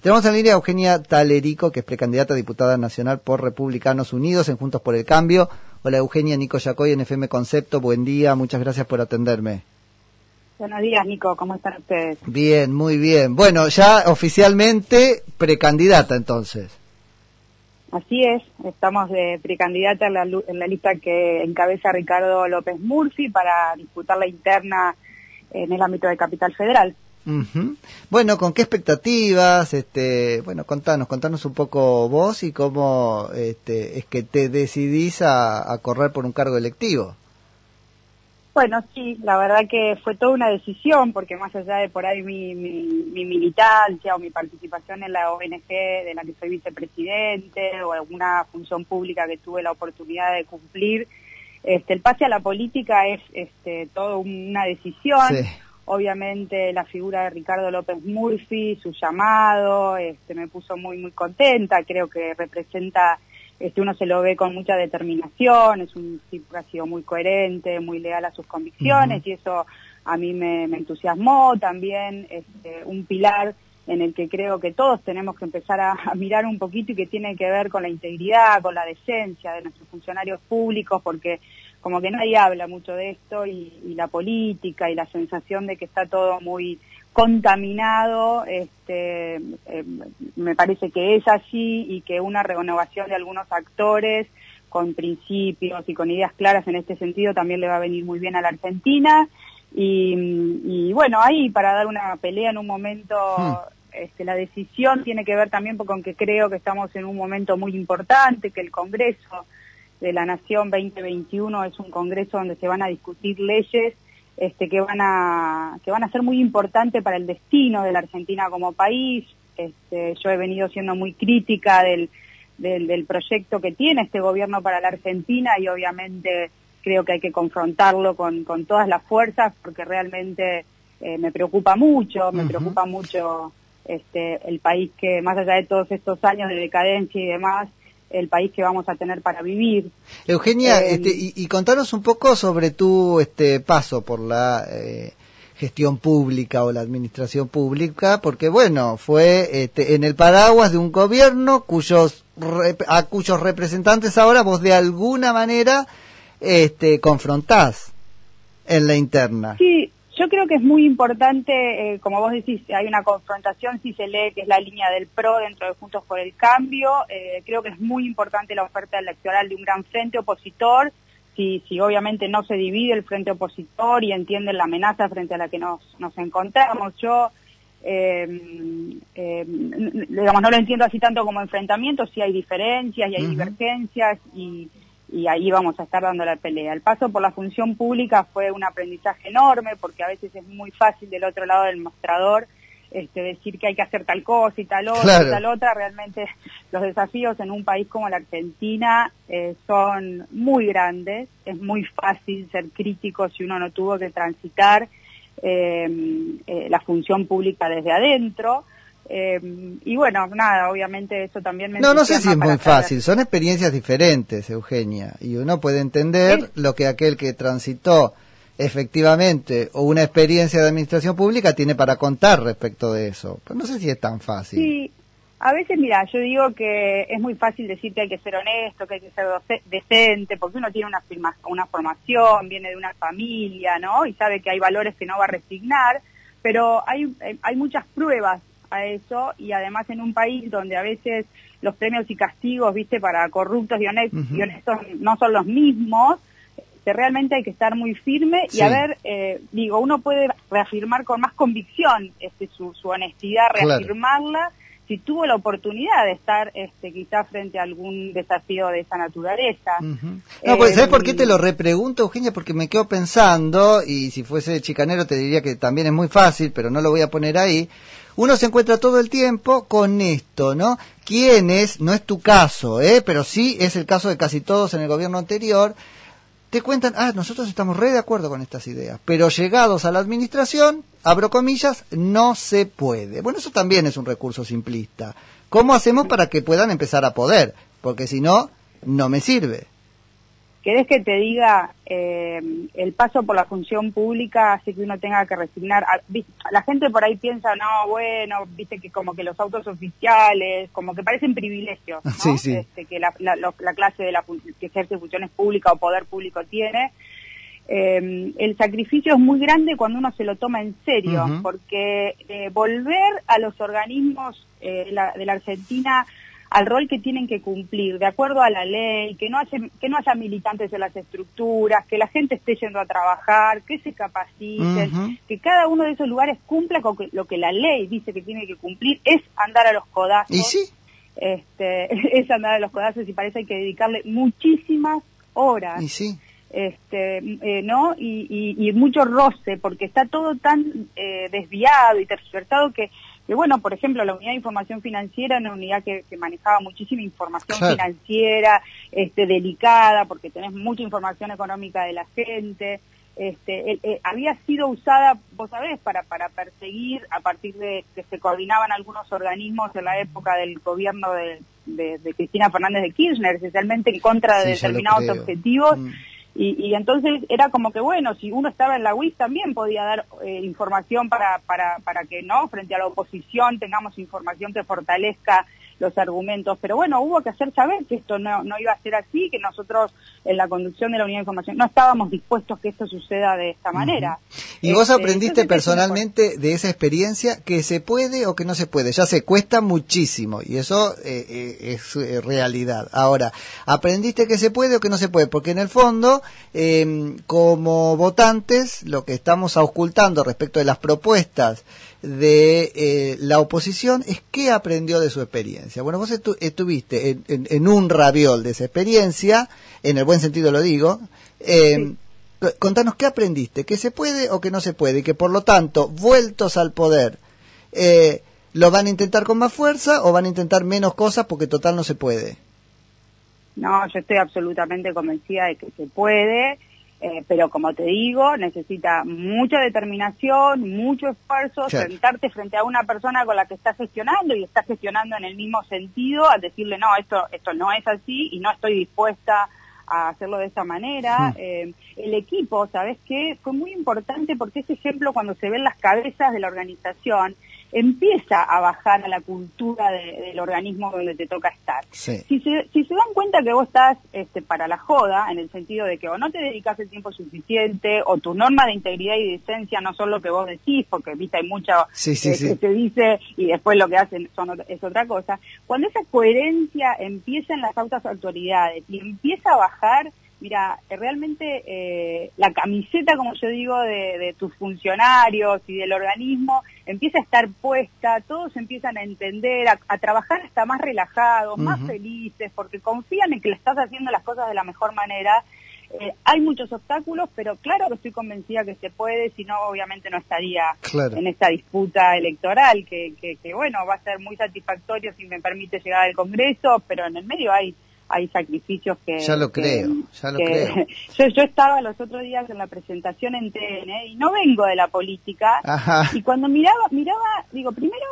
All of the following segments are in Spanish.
Tenemos en línea a Eugenia Talerico, que es precandidata a diputada nacional por Republicanos Unidos en Juntos por el Cambio. Hola Eugenia, Nico Yacoy en FM Concepto, buen día, muchas gracias por atenderme. Buenos días, Nico, ¿cómo están ustedes? Bien, muy bien. Bueno, ya oficialmente precandidata entonces. Así es, estamos de precandidata en la, en la lista que encabeza Ricardo López Murphy para disputar la interna en el ámbito de Capital Federal. Bueno, ¿con qué expectativas? Este, bueno, contanos, contanos un poco vos y cómo este, es que te decidís a, correr por un cargo electivo. Bueno, sí, la verdad que fue toda una decisión, porque más allá de por ahí mi, mi, militancia o mi participación en la ONG de la que soy vicepresidente o alguna función pública que tuve la oportunidad de cumplir, este, el pase a la política es este, toda una decisión. Sí obviamente la figura de Ricardo López Murphy, su llamado, este, me puso muy, muy contenta, creo que representa, este, uno se lo ve con mucha determinación, es un tipo que ha sido muy coherente, muy leal a sus convicciones y eso a mí me, entusiasmó, también este, un pilar en el que creo que todos tenemos que empezar a, a, mirar un poquito y que tiene que ver con la integridad, con la decencia de nuestros funcionarios públicos, porque como que nadie habla mucho de esto y, la política y la sensación de que está todo muy contaminado, este, eh, me parece que es así y que una renovación de algunos actores con principios y con ideas claras en este sentido también le va a venir muy bien a la Argentina. Y, bueno, ahí para dar una pelea en un momento, hmm. este, la decisión tiene que ver también con que creo que estamos en un momento muy importante, que el Congreso de la Nación 2021 es un congreso donde se van a discutir leyes este, que van a que van a ser muy importantes para el destino de la Argentina como país. Este, yo he venido siendo muy crítica del, del, proyecto que tiene este gobierno para la Argentina y obviamente creo que hay que confrontarlo con, con todas las fuerzas porque realmente eh, me preocupa mucho, me preocupa mucho este, el país que más allá de todos estos años de decadencia y demás, el país que vamos a tener para vivir. Eugenia, eh, este, y, contanos un poco sobre tu este paso por la eh, gestión pública o la administración pública, porque bueno, fue este, en el paraguas de un gobierno cuyos a cuyos representantes ahora vos de alguna manera este, confrontás en la interna. Sí, yo creo que es muy importante, eh, como vos decís, hay una confrontación, si se lee que es la línea del PRO dentro de Juntos por el Cambio, eh, creo que es muy importante la oferta electoral de un gran frente opositor, si, si obviamente no se divide el frente opositor y entienden la amenaza frente a la que nos, nos encontramos. Yo, eh, digamos, no lo entiendo así tanto como enfrentamiento, si hay diferencias y hay divergencias y y ahí vamos a estar dando la pelea. El paso por la función pública fue un aprendizaje enorme porque a veces es muy fácil del otro lado del mostrador este, decir que hay que hacer tal cosa y tal otra y tal otra. Realmente los desafíos en un país como la Argentina eh, son muy grandes. Es muy fácil ser crítico si uno no tuvo que transitar eh, eh, la función pública desde adentro. Eh, y bueno, nada, obviamente eso también me... No, no sé si es muy fácil, son experiencias diferentes, Eugenia, y uno puede entender lo que aquel que transitó efectivamente o una experiencia de administración pública tiene para contar respecto de eso, pero no sé si es tan fácil. Sí, a veces, mira, yo digo que es muy fácil decir que hay que ser honesto, que hay que ser decente, porque uno tiene una, una formación, viene de una familia, ¿no? Y sabe que hay valores que no va a resignar, pero hay, hay muchas pruebas a eso y además en un país donde a veces los premios y castigos, viste, para corruptos y honestos, no son los mismos, que realmente hay que estar muy firme y a ver, eh, digo, uno puede reafirmar con más convicción este, su, honestidad, reafirmarla si tuvo la oportunidad de estar este, quizás frente a algún desafío de esa naturaleza. No, pues ¿sabes por qué te lo repregunto, Eugenia? Porque me quedo pensando, y si fuese chicanero te diría que también es muy fácil, pero no lo voy a poner ahí. Uno se encuentra todo el tiempo con esto, ¿no? Quienes, no es tu caso, ¿eh? Pero sí es el caso de casi todos en el gobierno anterior, te cuentan, ah, nosotros estamos re de acuerdo con estas ideas, pero llegados a la administración, abro comillas, no se puede. Bueno, eso también es un recurso simplista. ¿Cómo hacemos para que puedan empezar a poder? Porque si no, no me sirve. ¿Querés que te diga, eh, el paso por la función pública hace que uno tenga que resignar? La gente por ahí piensa, no, bueno, viste que como que los autos oficiales, como que parecen privilegios, ¿no? Este, que la, clase de la que ejerce funciones públicas o poder público tiene. Eh, el sacrificio es muy grande cuando uno se lo toma en serio, porque eh, volver a los organismos de la Argentina al rol que tienen que cumplir, de acuerdo a la ley, que no, haya, que no haya militantes en las estructuras, que la gente esté yendo a trabajar, que se capaciten, que cada uno de esos lugares cumpla con lo que la ley dice que tiene que cumplir, es andar a los codazos. ¿Y sí? Este, es andar a los codazos y parece que hay que dedicarle muchísimas horas. ¿Y sí? este eh, no y, y, mucho roce porque está todo tan eh, desviado y tergiversado que que bueno, por ejemplo, la unidad de información financiera era una unidad que, manejaba muchísima información financiera, este, delicada, porque tenés mucha información económica de la gente, este, eh, había sido usada, vos sabés, para, para perseguir a partir de que se coordinaban algunos organismos en la época del gobierno de, Cristina Fernández de Kirchner, especialmente en contra de determinados objetivos. Mm. Y, entonces era como que, bueno, si uno estaba en la UIS también podía dar eh, información para, para, para que, ¿no? Frente a la oposición tengamos información que fortalezca los argumentos, pero bueno, hubo que hacer saber que esto no, no iba a ser así, que nosotros en la conducción de la unidad de información no estábamos dispuestos que esto suceda de esta manera. ¿Y vos este, aprendiste personalmente de esa experiencia que se puede o que no se puede? Ya se cuesta muchísimo y eso eh, eh, es eh, realidad. Ahora, ¿aprendiste que se puede o que no se puede? Porque en el fondo, em, como votantes, lo que estamos ocultando respecto de las propuestas de eh, la oposición es qué aprendió de su experiencia. Bueno, vos estuviste en, un raviol de esa experiencia, en el buen sentido lo digo. Eh, contanos qué aprendiste, qué se puede o qué no se puede, y que por lo tanto, vueltos al poder, eh, ¿lo van a intentar con más fuerza o van a intentar menos cosas porque total no se puede? No, yo estoy absolutamente convencida de que se puede eh, pero como te digo, necesita mucha determinación, mucho esfuerzo, sentarte frente a una persona con la que estás gestionando y estás gestionando en el mismo sentido, a decirle, no, esto, esto no es así y no estoy dispuesta a hacerlo de esa manera. Eh, el equipo, ¿sabes qué? Fue muy importante porque ese ejemplo cuando se ven las cabezas de la organización, empieza a bajar a la cultura del organismo donde te toca estar. Si, se, si se dan cuenta que vos estás este, para la joda, en el sentido de que o no te dedicas el tiempo suficiente, o tu norma de integridad y decencia no son lo que vos decís, porque viste hay mucho eh, que te dice y después lo que hacen son, es otra cosa. Cuando esa coherencia empieza en las altas autoridades y empieza a bajar, mira, realmente eh, la camiseta, como yo digo, de, tus funcionarios y del organismo empieza a estar puesta, todos empiezan a entender, a, trabajar hasta más relajados, más felices, porque confían en que le estás haciendo las cosas de la mejor manera. Eh, hay muchos obstáculos, pero claro que estoy convencida que se puede, si no, obviamente no estaría en esta disputa electoral, que, que, que, bueno, va a ser muy satisfactorio si me permite llegar al Congreso, pero en el medio hay hay sacrificios que... Ya lo creo, ya lo creo. Yo, yo estaba los otros días en la presentación en TN y no vengo de la política. Y cuando miraba, miraba, digo, primero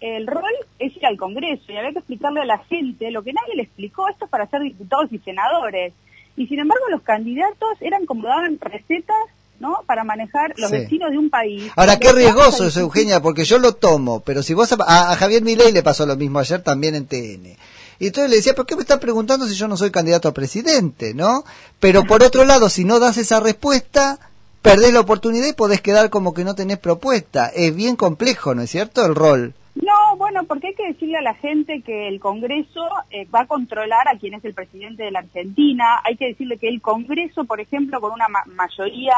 el rol es ir al Congreso y había que explicarle a la gente lo que nadie le explicó, esto es para ser diputados y senadores. Y sin embargo los candidatos eran como daban recetas ¿no? Para manejar los destinos de un país. Ahora, qué riesgoso eso, Eugenia, porque yo lo tomo, pero si vos a, a Javier Milei le pasó lo mismo ayer también en TN. Y entonces le decía, ¿por qué me estás preguntando si yo no soy candidato a presidente? ¿No? Pero por otro lado, si no das esa respuesta, perdés la oportunidad y podés quedar como que no tenés propuesta. Es bien complejo, ¿no es cierto? El rol. No, bueno, porque hay que decirle a la gente que el Congreso eh, va a controlar a quien es el presidente de la Argentina. Hay que decirle que el Congreso, por ejemplo, con una mayoría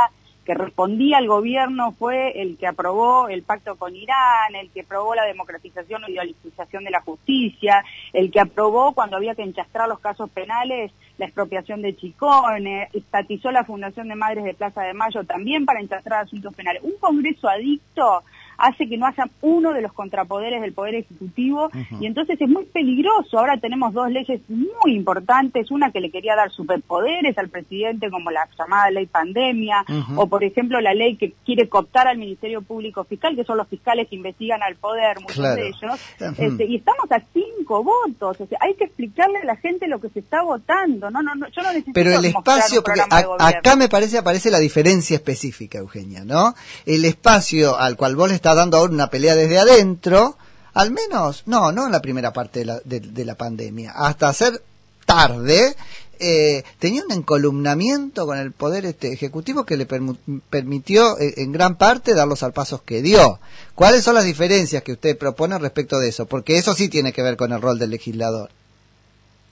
que respondía al gobierno fue el que aprobó el pacto con Irán, el que aprobó la democratización o idealización de la justicia, el que aprobó cuando había que enchastrar los casos penales la expropiación de Chicone, estatizó la Fundación de Madres de Plaza de Mayo también para enchastrar asuntos penales. Un Congreso adicto hace que no haya uno de los contrapoderes del Poder Ejecutivo y entonces es muy peligroso. Ahora tenemos dos leyes muy importantes, una que le quería dar superpoderes al presidente como la llamada ley pandemia o por ejemplo la ley que quiere cooptar al Ministerio Público Fiscal, que son los fiscales que investigan al poder, muchos de ellos, este, y estamos a cinco votos. hay que explicarle a la gente lo que se está votando. No, no, no yo no necesito Pero el espacio, porque acá me parece aparece la diferencia específica, Eugenia, ¿no? El espacio al cual vos le estás dando ahora una pelea desde adentro, al menos, no, no en la primera parte de la, de, la pandemia, hasta ser tarde, eh, tenía un encolumnamiento con el poder este ejecutivo que le permitió eh, en gran parte dar los pasos que dio. ¿Cuáles son las diferencias que usted propone respecto de eso? Porque eso sí tiene que ver con el rol del legislador.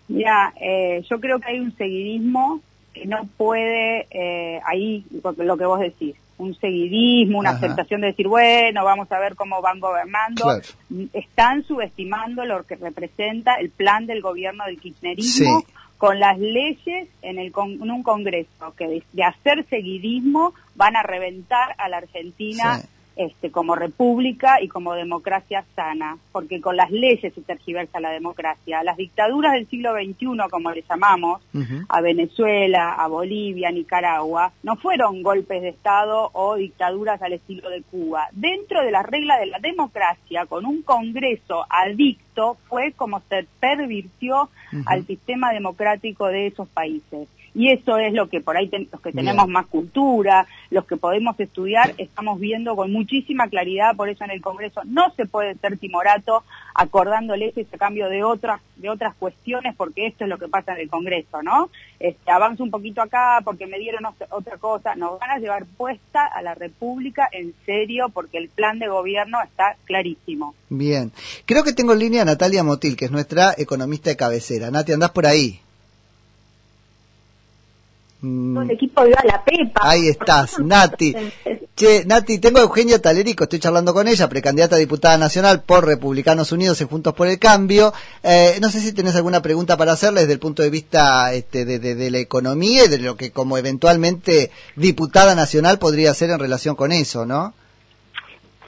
Mira, eh, yo creo que hay un seguidismo que no puede, ahí lo que vos decís, un seguidismo, una aceptación de decir, bueno, vamos a ver cómo van gobernando. Están subestimando lo que representa el plan del gobierno del kirchnerismo con las leyes en, el en un Congreso que de, hacer seguidismo van a reventar a la Argentina este, como república y como democracia sana, porque con las leyes se tergiversa la democracia. Las dictaduras del siglo XXI, como le llamamos, a Venezuela, a Bolivia, a Nicaragua, no fueron golpes de Estado o dictaduras al estilo de Cuba. Dentro de las reglas de la democracia, con un Congreso adicto, fue como se pervirtió al sistema democrático de esos países. Y eso es lo que por ahí los que tenemos más cultura, los que podemos estudiar, estamos viendo con muchísima claridad, por eso en el Congreso no se puede ser timorato acordando leyes a cambio de otras de otras cuestiones, porque esto es lo que pasa en el Congreso, ¿no? Este, avanzo un poquito acá porque me dieron otra cosa, nos van a llevar puesta a la República en serio porque el plan de gobierno está clarísimo. Bien, creo que tengo en línea a Natalia Motil, que es nuestra economista de cabecera. Nati, andás por ahí. Mm. el equipo de la Pepa. Ahí estás, Nati. Che, Nati, tengo a Eugenia Talerico, estoy charlando con ella, precandidata a diputada nacional por Republicanos Unidos y Juntos por el Cambio. Eh, no sé si tenés alguna pregunta para hacerle desde el punto de vista este, de, de, la economía y de lo que como eventualmente diputada nacional podría hacer en relación con eso, ¿no?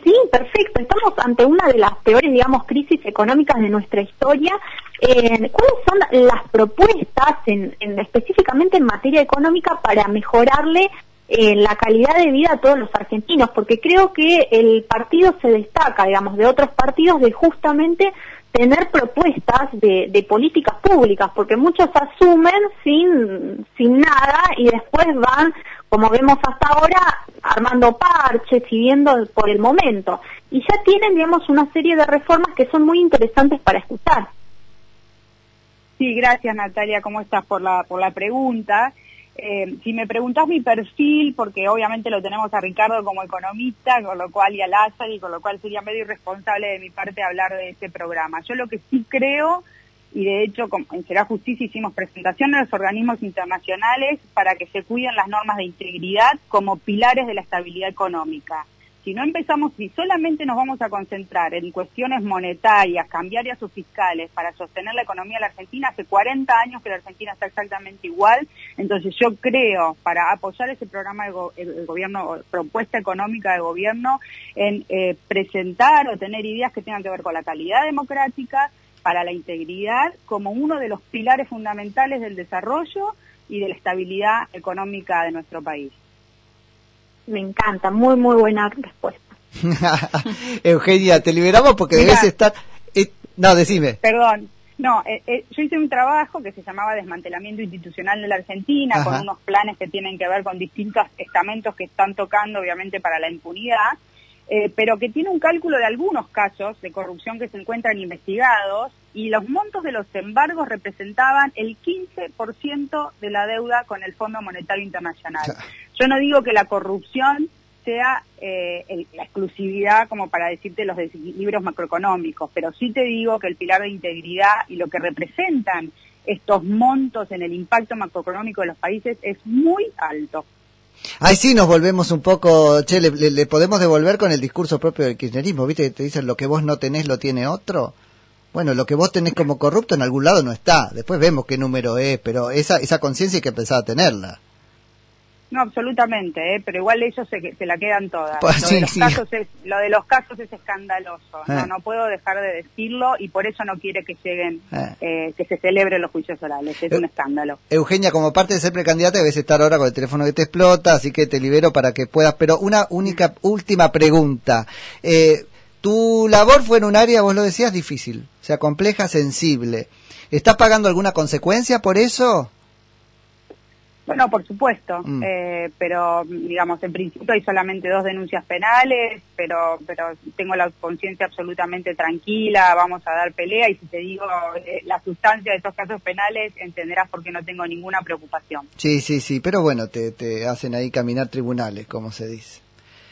Sí, perfecto. Estamos ante una de las peores, digamos, crisis económicas de nuestra historia. Eh, ¿Cuáles son las propuestas, en, específicamente en materia económica, para mejorarle eh, la calidad de vida a todos los argentinos? Porque creo que el partido se destaca, digamos, de otros partidos de justamente tener propuestas de, de, políticas públicas, porque muchos asumen sin, sin nada y después van, como vemos hasta ahora, armando parches y viendo por el momento. Y ya tienen, digamos, una serie de reformas que son muy interesantes para escuchar. Sí, gracias Natalia, ¿cómo estás por la, por la pregunta? Eh, si me preguntás mi perfil, porque obviamente lo tenemos a Ricardo como economista, con lo cual y a Lázaro, y con lo cual sería medio irresponsable de mi parte hablar de este programa. Yo lo que sí creo, y de hecho en Será Justicia hicimos presentación a los organismos internacionales para que se cuiden las normas de integridad como pilares de la estabilidad económica si no empezamos, si solamente nos vamos a concentrar en cuestiones monetarias, cambiarias o fiscales para sostener la economía de la Argentina, hace 40 años que la Argentina está exactamente igual, entonces yo creo, para apoyar ese programa de gobierno, propuesta económica de gobierno, en eh, presentar o tener ideas que tengan que ver con la calidad democrática, para la integridad, como uno de los pilares fundamentales del desarrollo y de la estabilidad económica de nuestro país. Me encanta, muy, muy buena respuesta. Eugenia, te liberamos porque debes estar... Eh, no, decime. Perdón. No, eh, eh, yo hice un trabajo que se llamaba Desmantelamiento Institucional de la Argentina, con unos planes que tienen que ver con distintos estamentos que están tocando, obviamente, para la impunidad, pero que tiene un cálculo de algunos casos de corrupción que se encuentran investigados y los montos de los embargos representaban el 15% de la deuda con el Fondo Monetario Internacional. Yo no digo que la corrupción sea eh, la exclusividad como para decirte los desequilibrios macroeconómicos, pero sí te digo que el pilar de integridad y lo que representan estos montos en el impacto macroeconómico de los países es muy alto. Ahí sí nos volvemos un poco, che, le, podemos devolver con el discurso propio del kirchnerismo, ¿viste? Que te dicen lo que vos no tenés lo tiene otro. Bueno, lo que vos tenés como corrupto en algún lado no está. Después vemos qué número es, pero esa, esa conciencia hay que empezar a tenerla. No, absolutamente, ¿eh? pero igual ellos se, se la quedan todas. Pues lo, sí, de los sí. casos es, lo de los casos es escandaloso. Eh. No, no puedo dejar de decirlo y por eso no quiere que lleguen, Eh. eh, que se celebren los juicios orales. Es un escándalo. Eugenia, como parte de ser precandidata, debes estar ahora con el teléfono que te explota, así que te libero para que puedas. Pero una única, última pregunta. Eh, tu labor fue en un área, vos lo decías, difícil, o sea, compleja, sensible. ¿Estás pagando alguna consecuencia por eso? Bueno, por supuesto, Mm. eh, pero digamos, en principio hay solamente dos denuncias penales, pero pero tengo la conciencia absolutamente tranquila, vamos a dar pelea y si te digo eh, la sustancia de estos casos penales, entenderás por qué no tengo ninguna preocupación. Sí, sí, sí, pero bueno, te, te hacen ahí caminar tribunales, como se dice.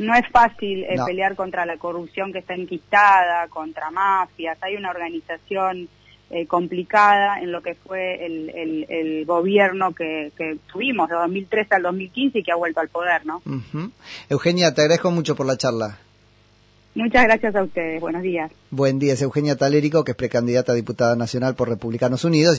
No es fácil eh, No. pelear contra la corrupción que está enquistada, contra mafias, hay una organización eh, complicada en lo que fue el, el, el gobierno que, que tuvimos de 2013 al 2015 y que ha vuelto al poder, ¿no? Ujú. Eugenia, te agradezco mucho por la charla. Muchas gracias a ustedes, buenos días. Buen día, es Eugenia Talérico, que es precandidata a diputada nacional por Republicanos Unidos.